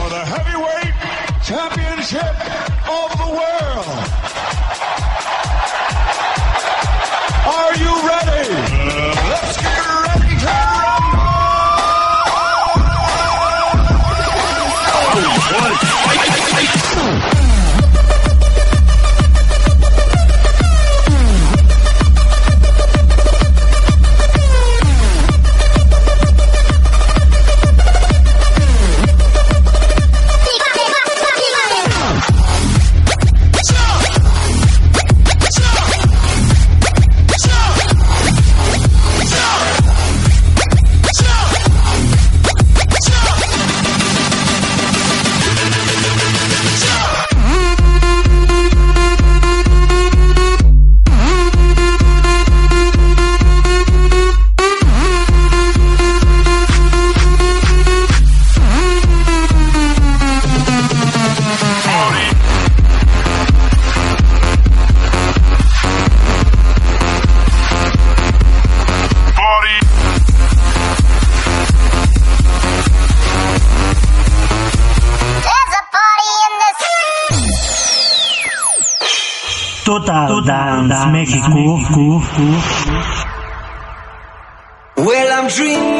for the heavyweight championship of the world. Are you ready? Dance México. Well, I'm dreaming.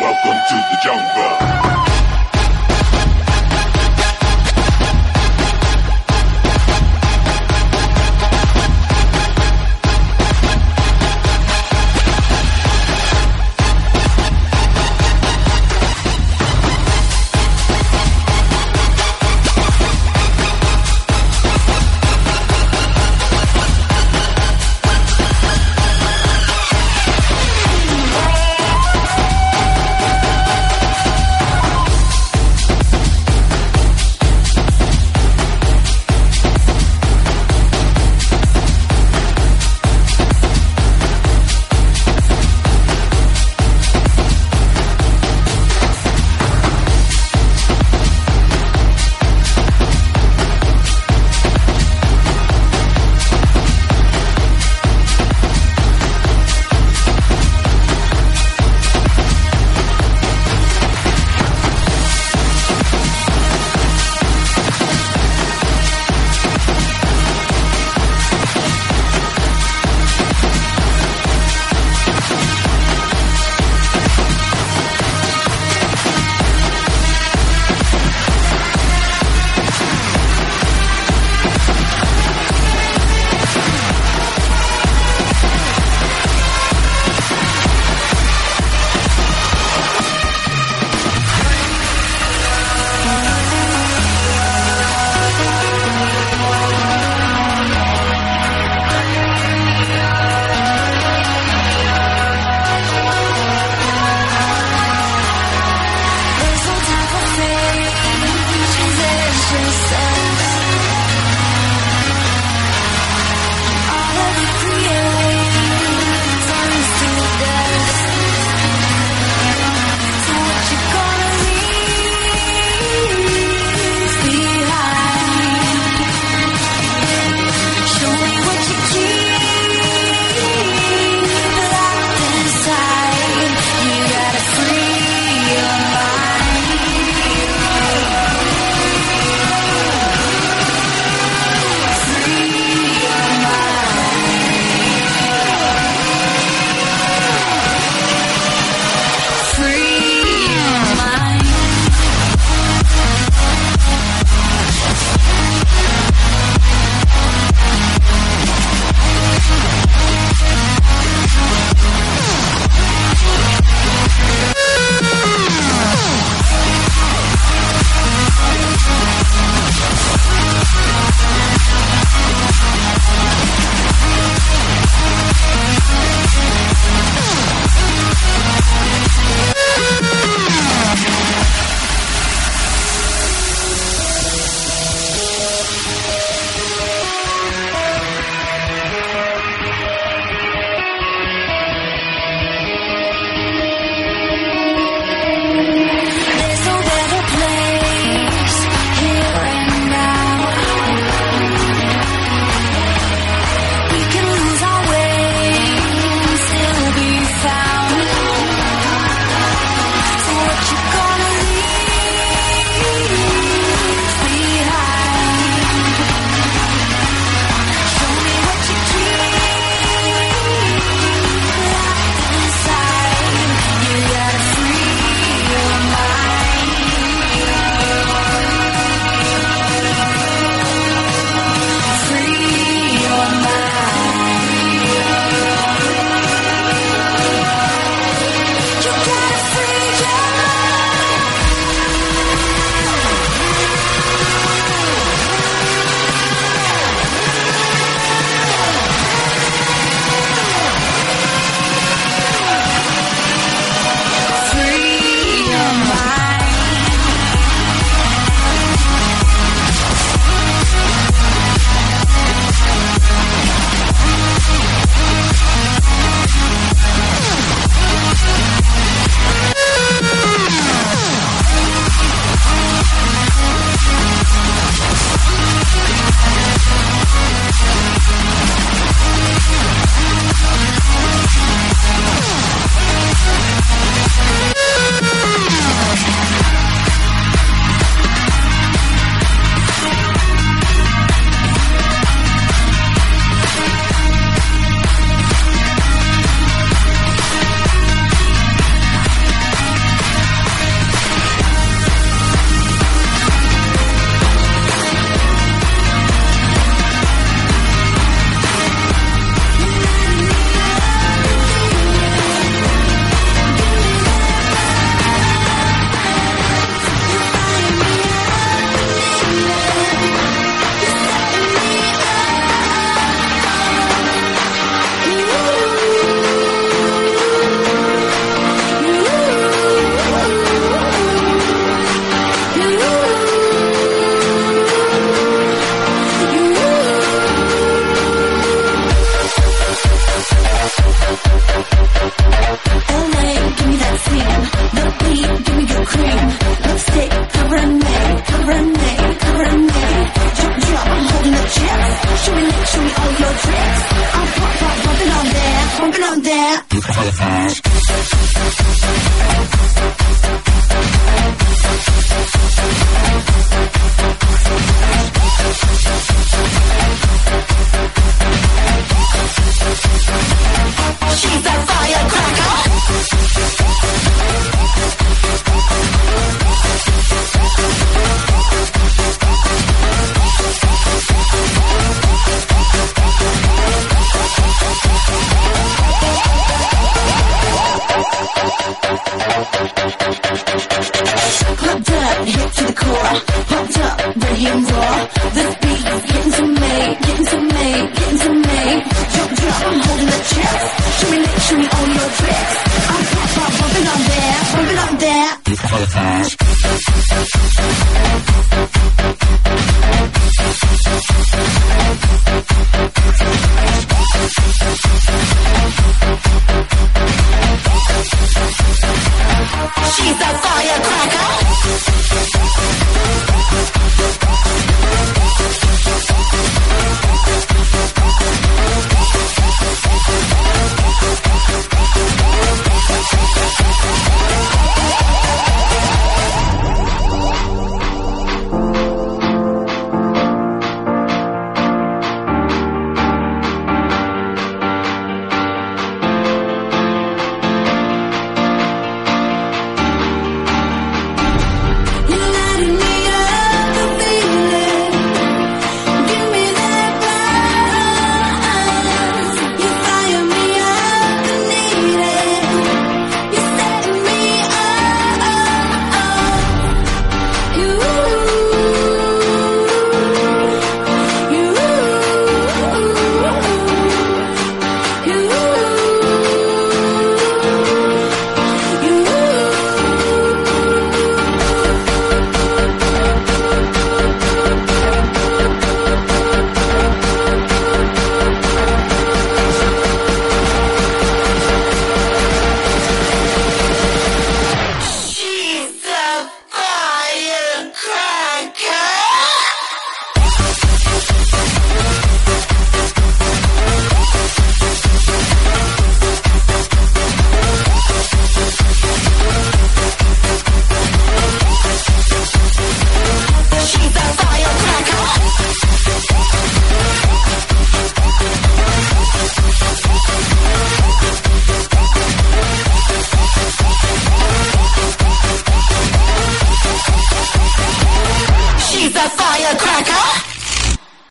Welcome to the jungle.